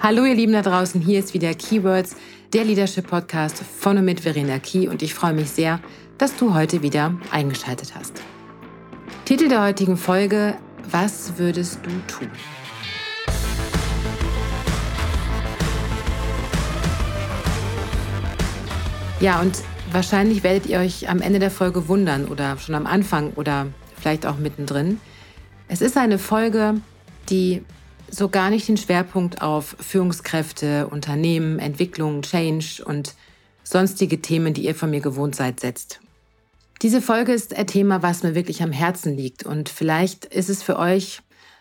Hallo ihr Lieben da draußen, hier ist wieder Keywords, der Leadership Podcast von und mit Verena Key und ich freue mich sehr, dass du heute wieder eingeschaltet hast. Titel der heutigen Folge, was würdest du tun? Ja, und wahrscheinlich werdet ihr euch am Ende der Folge wundern oder schon am Anfang oder vielleicht auch mittendrin. Es ist eine Folge, die so gar nicht den Schwerpunkt auf Führungskräfte, Unternehmen, Entwicklung, Change und sonstige Themen, die ihr von mir gewohnt seid, setzt. Diese Folge ist ein Thema, was mir wirklich am Herzen liegt und vielleicht ist es für euch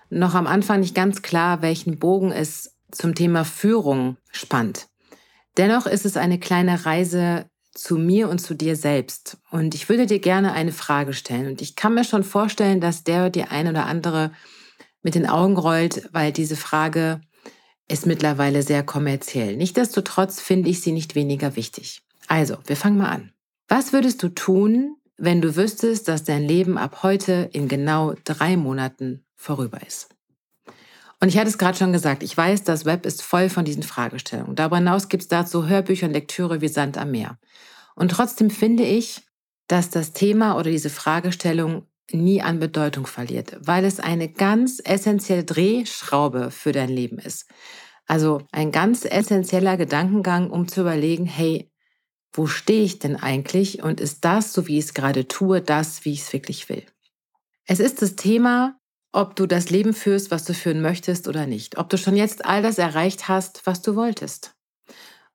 noch am Anfang nicht ganz klar, welchen Bogen es zum Thema Führung spannt. Dennoch ist es eine kleine Reise zu mir und zu dir selbst. Und ich würde dir gerne eine Frage stellen. Und ich kann mir schon vorstellen, dass der die ein oder andere mit den Augen rollt, weil diese Frage ist mittlerweile sehr kommerziell. Nichtsdestotrotz finde ich sie nicht weniger wichtig. Also, wir fangen mal an. Was würdest du tun, wenn du wüsstest, dass dein Leben ab heute in genau drei Monaten vorüber ist? Und ich hatte es gerade schon gesagt, ich weiß, das Web ist voll von diesen Fragestellungen. Darüber hinaus gibt es dazu Hörbücher und Lektüre wie Sand am Meer. Und trotzdem finde ich, dass das Thema oder diese Fragestellung nie an Bedeutung verliert, weil es eine ganz essentielle Drehschraube für dein Leben ist. Also ein ganz essentieller Gedankengang, um zu überlegen, hey, wo stehe ich denn eigentlich und ist das, so wie ich es gerade tue, das, wie ich es wirklich will? Es ist das Thema, ob du das Leben führst, was du führen möchtest oder nicht. Ob du schon jetzt all das erreicht hast, was du wolltest.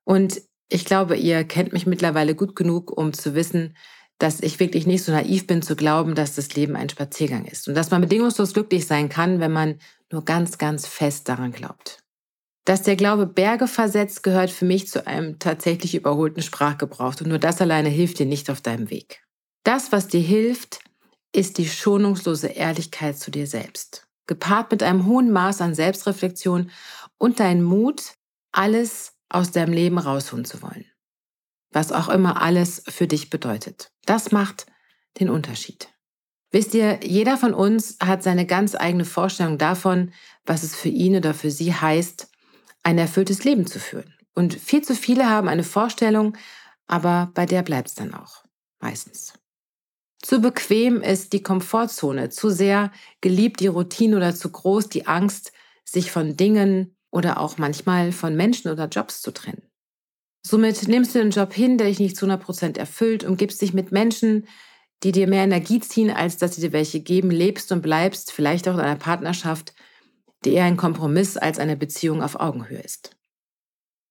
Und ich glaube, ihr kennt mich mittlerweile gut genug, um zu wissen, dass ich wirklich nicht so naiv bin zu glauben, dass das Leben ein Spaziergang ist und dass man bedingungslos glücklich sein kann, wenn man nur ganz, ganz fest daran glaubt. Dass der Glaube Berge versetzt, gehört für mich zu einem tatsächlich überholten Sprachgebrauch und nur das alleine hilft dir nicht auf deinem Weg. Das, was dir hilft, ist die schonungslose Ehrlichkeit zu dir selbst, gepaart mit einem hohen Maß an Selbstreflexion und dein Mut, alles aus deinem Leben rausholen zu wollen was auch immer alles für dich bedeutet. Das macht den Unterschied. Wisst ihr, jeder von uns hat seine ganz eigene Vorstellung davon, was es für ihn oder für sie heißt, ein erfülltes Leben zu führen. Und viel zu viele haben eine Vorstellung, aber bei der bleibt es dann auch. Meistens. Zu bequem ist die Komfortzone, zu sehr geliebt die Routine oder zu groß die Angst, sich von Dingen oder auch manchmal von Menschen oder Jobs zu trennen. Somit nimmst du den Job hin, der dich nicht zu 100% erfüllt, umgibst dich mit Menschen, die dir mehr Energie ziehen, als dass sie dir welche geben, lebst und bleibst, vielleicht auch in einer Partnerschaft, die eher ein Kompromiss als eine Beziehung auf Augenhöhe ist.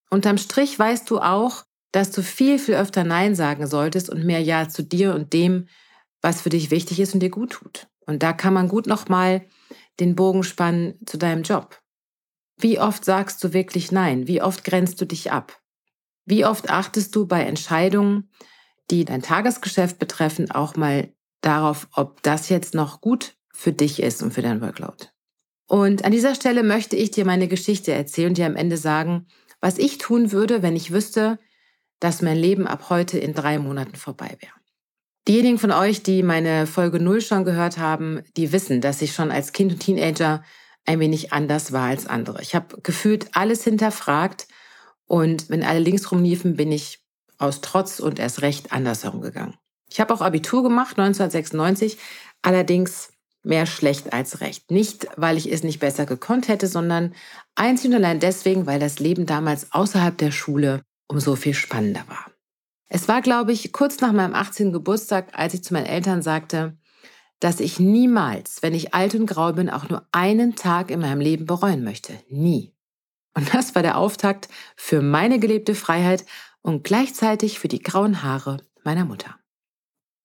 Unterm Strich weißt du auch, dass du viel, viel öfter Nein sagen solltest und mehr Ja zu dir und dem, was für dich wichtig ist und dir gut tut. Und da kann man gut nochmal den Bogen spannen zu deinem Job. Wie oft sagst du wirklich Nein? Wie oft grenzt du dich ab? Wie oft achtest du bei Entscheidungen, die dein Tagesgeschäft betreffen, auch mal darauf, ob das jetzt noch gut für dich ist und für dein Workload? Und an dieser Stelle möchte ich dir meine Geschichte erzählen und dir am Ende sagen, was ich tun würde, wenn ich wüsste, dass mein Leben ab heute in drei Monaten vorbei wäre. Diejenigen von euch, die meine Folge 0 schon gehört haben, die wissen, dass ich schon als Kind und Teenager ein wenig anders war als andere. Ich habe gefühlt alles hinterfragt und wenn alle links rumliefen, bin ich aus Trotz und erst recht andersherum gegangen. Ich habe auch Abitur gemacht, 1996, allerdings mehr schlecht als recht. Nicht, weil ich es nicht besser gekonnt hätte, sondern einzig und allein deswegen, weil das Leben damals außerhalb der Schule umso viel spannender war. Es war, glaube ich, kurz nach meinem 18. Geburtstag, als ich zu meinen Eltern sagte, dass ich niemals, wenn ich alt und grau bin, auch nur einen Tag in meinem Leben bereuen möchte. Nie. Und das war der Auftakt für meine gelebte Freiheit und gleichzeitig für die grauen Haare meiner Mutter.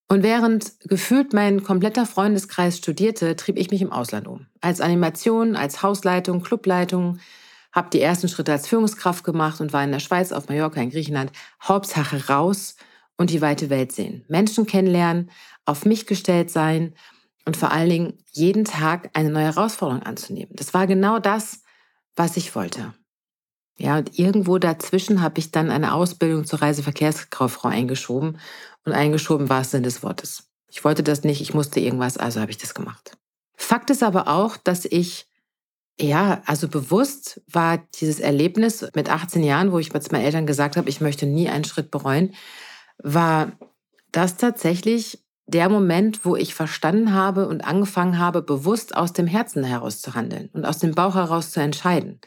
Und während gefühlt mein kompletter Freundeskreis studierte, trieb ich mich im Ausland um. Als Animation, als Hausleitung, Clubleitung, habe die ersten Schritte als Führungskraft gemacht und war in der Schweiz, auf Mallorca, in Griechenland. Hauptsache raus und die weite Welt sehen. Menschen kennenlernen, auf mich gestellt sein und vor allen Dingen jeden Tag eine neue Herausforderung anzunehmen. Das war genau das, was ich wollte. Ja, und irgendwo dazwischen habe ich dann eine Ausbildung zur Reiseverkehrskauffrau eingeschoben und eingeschoben war es Sinn des Wortes. Ich wollte das nicht, ich musste irgendwas, also habe ich das gemacht. Fakt ist aber auch, dass ich Ja, also bewusst war dieses Erlebnis mit 18 Jahren, wo ich mit meinen Eltern gesagt habe, ich möchte nie einen Schritt bereuen, war das tatsächlich der Moment, wo ich verstanden habe und angefangen habe, bewusst aus dem Herzen heraus zu handeln und aus dem Bauch heraus zu entscheiden.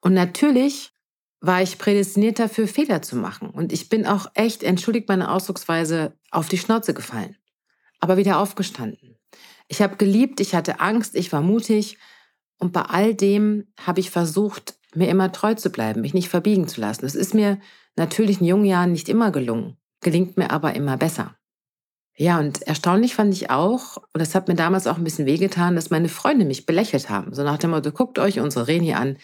Und natürlich war ich prädestiniert dafür, Fehler zu machen. Und ich bin auch echt, entschuldigt meine Ausdrucksweise, auf die Schnauze gefallen. Aber wieder aufgestanden. Ich habe geliebt, ich hatte Angst, ich war mutig. Und bei all dem habe ich versucht, mir immer treu zu bleiben, mich nicht verbiegen zu lassen. Es ist mir natürlich in jungen Jahren nicht immer gelungen, gelingt mir aber immer besser. Ja, und erstaunlich fand ich auch, und das hat mir damals auch ein bisschen wehgetan, dass meine Freunde mich belächelt haben. So nach dem Motto, guckt euch unsere Reni an,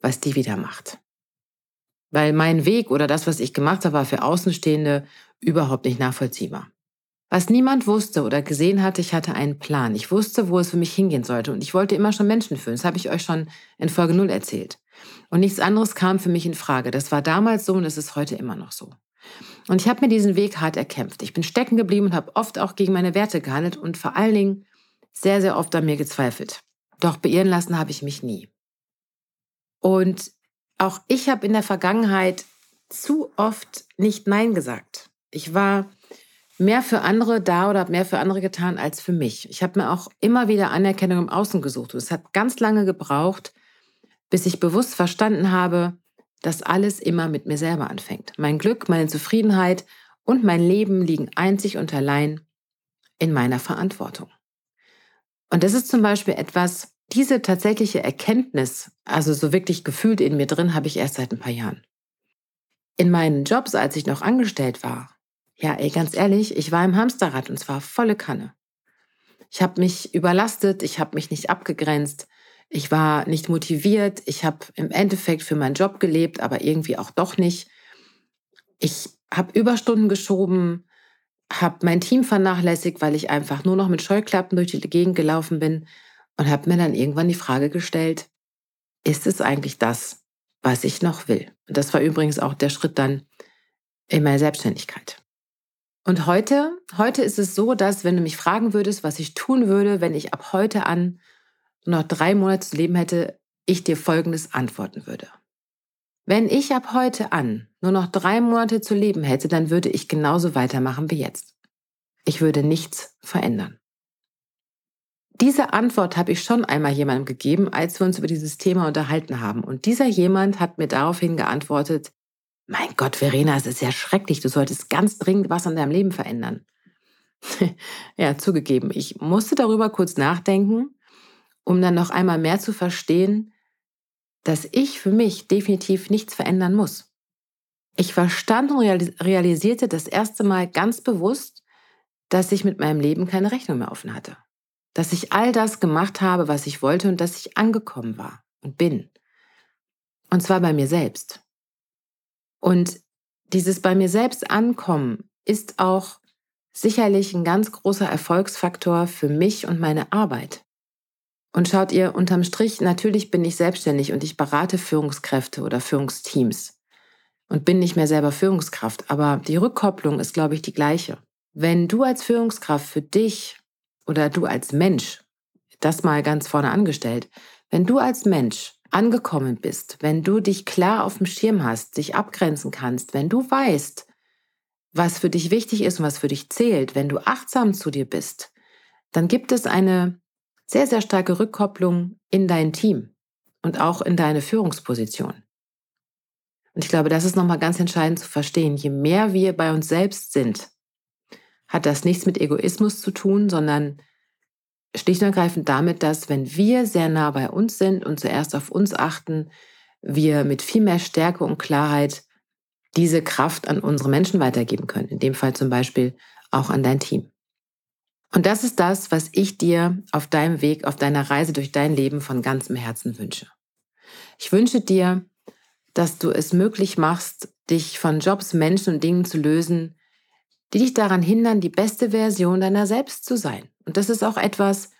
was die wieder macht. Weil mein Weg oder das, was ich gemacht habe, war für Außenstehende überhaupt nicht nachvollziehbar. Was niemand wusste oder gesehen hatte, ich hatte einen Plan. Ich wusste, wo es für mich hingehen sollte und ich wollte immer schon Menschen fühlen. Das habe ich euch schon in Folge 0 erzählt. Und nichts anderes kam für mich in Frage. Das war damals so und es ist heute immer noch so. Und ich habe mir diesen Weg hart erkämpft. Ich bin stecken geblieben und habe oft auch gegen meine Werte gehandelt und vor allen Dingen sehr, sehr oft an mir gezweifelt. Doch beirren lassen habe ich mich nie. Und auch ich habe in der Vergangenheit zu oft nicht Nein gesagt. Ich war mehr für andere da oder habe mehr für andere getan als für mich. Ich habe mir auch immer wieder Anerkennung im Außen gesucht. Und es hat ganz lange gebraucht, bis ich bewusst verstanden habe, dass alles immer mit mir selber anfängt. Mein Glück, meine Zufriedenheit und mein Leben liegen einzig und allein in meiner Verantwortung. Und das ist zum Beispiel etwas, diese tatsächliche Erkenntnis, also so wirklich gefühlt in mir drin, habe ich erst seit ein paar Jahren. In meinen Jobs, als ich noch angestellt war, ja, ey, ganz ehrlich, ich war im Hamsterrad und zwar volle Kanne. Ich habe mich überlastet, ich habe mich nicht abgegrenzt, ich war nicht motiviert, ich habe im Endeffekt für meinen Job gelebt, aber irgendwie auch doch nicht. Ich habe Überstunden geschoben, habe mein Team vernachlässigt, weil ich einfach nur noch mit Scheuklappen durch die Gegend gelaufen bin und habe mir dann irgendwann die Frage gestellt, ist es eigentlich das, was ich noch will? Und das war übrigens auch der Schritt dann in meine Selbstständigkeit. Und heute, heute ist es so, dass wenn du mich fragen würdest, was ich tun würde, wenn ich ab heute an noch drei Monate zu leben hätte, ich dir Folgendes antworten würde. Wenn ich ab heute an nur noch drei Monate zu leben hätte, dann würde ich genauso weitermachen wie jetzt. Ich würde nichts verändern. Diese Antwort habe ich schon einmal jemandem gegeben, als wir uns über dieses Thema unterhalten haben. Und dieser jemand hat mir daraufhin geantwortet, mein Gott, Verena, es ist ja schrecklich, du solltest ganz dringend was an deinem Leben verändern. ja, zugegeben, ich musste darüber kurz nachdenken, um dann noch einmal mehr zu verstehen, dass ich für mich definitiv nichts verändern muss. Ich verstand und realisierte das erste Mal ganz bewusst, dass ich mit meinem Leben keine Rechnung mehr offen hatte dass ich all das gemacht habe, was ich wollte und dass ich angekommen war und bin. Und zwar bei mir selbst. Und dieses bei mir selbst ankommen ist auch sicherlich ein ganz großer Erfolgsfaktor für mich und meine Arbeit. Und schaut ihr unterm Strich, natürlich bin ich selbstständig und ich berate Führungskräfte oder Führungsteams und bin nicht mehr selber Führungskraft, aber die Rückkopplung ist, glaube ich, die gleiche. Wenn du als Führungskraft für dich oder du als Mensch, das mal ganz vorne angestellt, wenn du als Mensch angekommen bist, wenn du dich klar auf dem Schirm hast, dich abgrenzen kannst, wenn du weißt, was für dich wichtig ist und was für dich zählt, wenn du achtsam zu dir bist, dann gibt es eine sehr, sehr starke Rückkopplung in dein Team und auch in deine Führungsposition. Und ich glaube, das ist nochmal ganz entscheidend zu verstehen. Je mehr wir bei uns selbst sind, hat das nichts mit Egoismus zu tun, sondern schlicht und ergreifend damit, dass wenn wir sehr nah bei uns sind und zuerst auf uns achten, wir mit viel mehr Stärke und Klarheit diese Kraft an unsere Menschen weitergeben können. In dem Fall zum Beispiel auch an dein Team. Und das ist das, was ich dir auf deinem Weg, auf deiner Reise durch dein Leben von ganzem Herzen wünsche. Ich wünsche dir, dass du es möglich machst, dich von Jobs, Menschen und Dingen zu lösen, die dich daran hindern, die beste Version deiner selbst zu sein. Und das ist auch etwas,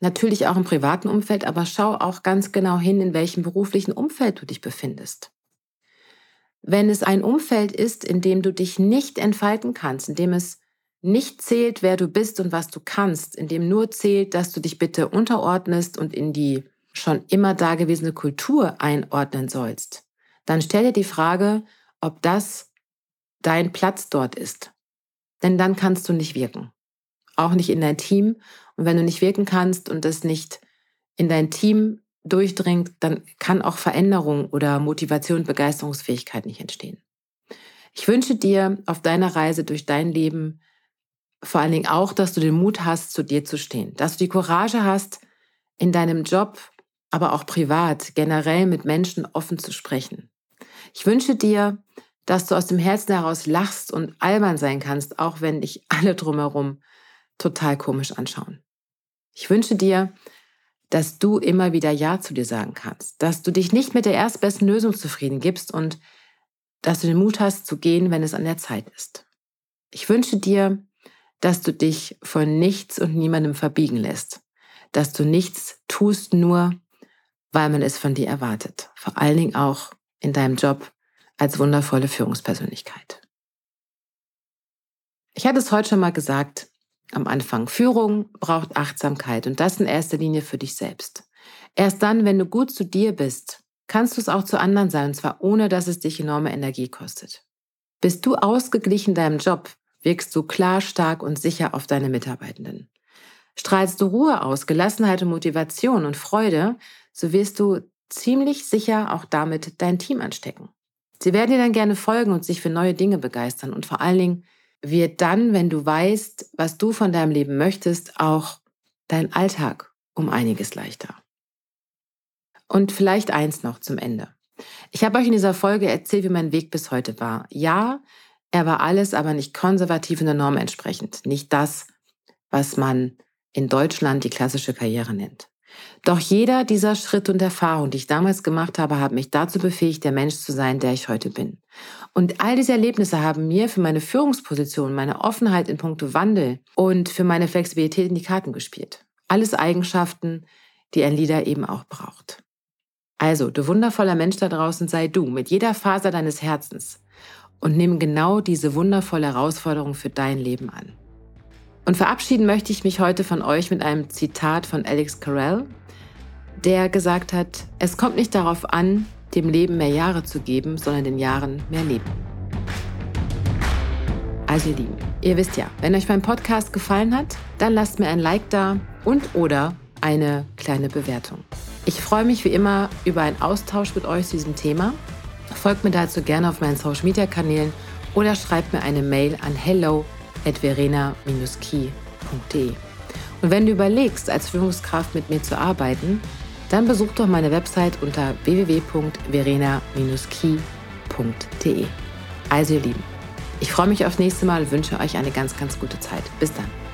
natürlich auch im privaten Umfeld, aber schau auch ganz genau hin, in welchem beruflichen Umfeld du dich befindest. Wenn es ein Umfeld ist, in dem du dich nicht entfalten kannst, in dem es nicht zählt, wer du bist und was du kannst, in dem nur zählt, dass du dich bitte unterordnest und in die schon immer dagewesene Kultur einordnen sollst, dann stell dir die Frage, ob das dein Platz dort ist. Denn dann kannst du nicht wirken. Auch nicht in dein Team. Und wenn du nicht wirken kannst und das nicht in dein Team durchdringt, dann kann auch Veränderung oder Motivation, Begeisterungsfähigkeit nicht entstehen. Ich wünsche dir auf deiner Reise durch dein Leben vor allen Dingen auch, dass du den Mut hast, zu dir zu stehen, dass du die Courage hast, in deinem Job, aber auch privat, generell mit Menschen offen zu sprechen. Ich wünsche dir, dass du aus dem Herzen heraus lachst und albern sein kannst, auch wenn dich alle drumherum total komisch anschauen. Ich wünsche dir, dass du immer wieder Ja zu dir sagen kannst, dass du dich nicht mit der erstbesten Lösung zufrieden gibst und dass du den Mut hast zu gehen, wenn es an der Zeit ist. Ich wünsche dir, dass du dich von nichts und niemandem verbiegen lässt, dass du nichts tust nur, weil man es von dir erwartet, vor allen Dingen auch in deinem Job als wundervolle Führungspersönlichkeit. Ich hatte es heute schon mal gesagt, am Anfang, Führung braucht Achtsamkeit und das in erster Linie für dich selbst. Erst dann, wenn du gut zu dir bist, kannst du es auch zu anderen sein, und zwar ohne, dass es dich enorme Energie kostet. Bist du ausgeglichen in deinem Job, wirkst du klar, stark und sicher auf deine Mitarbeitenden. Strahlst du Ruhe aus, Gelassenheit und Motivation und Freude, so wirst du ziemlich sicher auch damit dein Team anstecken. Sie werden dir dann gerne folgen und sich für neue Dinge begeistern und vor allen Dingen wird dann, wenn du weißt, was du von deinem Leben möchtest, auch dein Alltag um einiges leichter. Und vielleicht eins noch zum Ende. Ich habe euch in dieser Folge erzählt, wie mein Weg bis heute war. Ja, er war alles, aber nicht konservativ in der Norm entsprechend. Nicht das, was man in Deutschland die klassische Karriere nennt. Doch jeder dieser Schritte und Erfahrungen, die ich damals gemacht habe, haben mich dazu befähigt, der Mensch zu sein, der ich heute bin. Und all diese Erlebnisse haben mir für meine Führungsposition, meine Offenheit in puncto Wandel und für meine Flexibilität in die Karten gespielt. Alles Eigenschaften, die ein Leader eben auch braucht. Also, du wundervoller Mensch da draußen, sei du mit jeder Faser deines Herzens und nimm genau diese wundervolle Herausforderung für dein Leben an. Und verabschieden möchte ich mich heute von euch mit einem Zitat von Alex Carell, der gesagt hat, es kommt nicht darauf an, dem Leben mehr Jahre zu geben, sondern den Jahren mehr Leben. Also ihr Lieben, ihr wisst ja, wenn euch mein Podcast gefallen hat, dann lasst mir ein Like da und oder eine kleine Bewertung. Ich freue mich wie immer über einen Austausch mit euch zu diesem Thema. Folgt mir dazu gerne auf meinen Social Media Kanälen oder schreibt mir eine Mail an hello verena-key.de. Und wenn du überlegst, als Führungskraft mit mir zu arbeiten, dann besuch doch meine Website unter www.verena-key.de. Also ihr Lieben, ich freue mich aufs nächste Mal und wünsche euch eine ganz, ganz gute Zeit. Bis dann.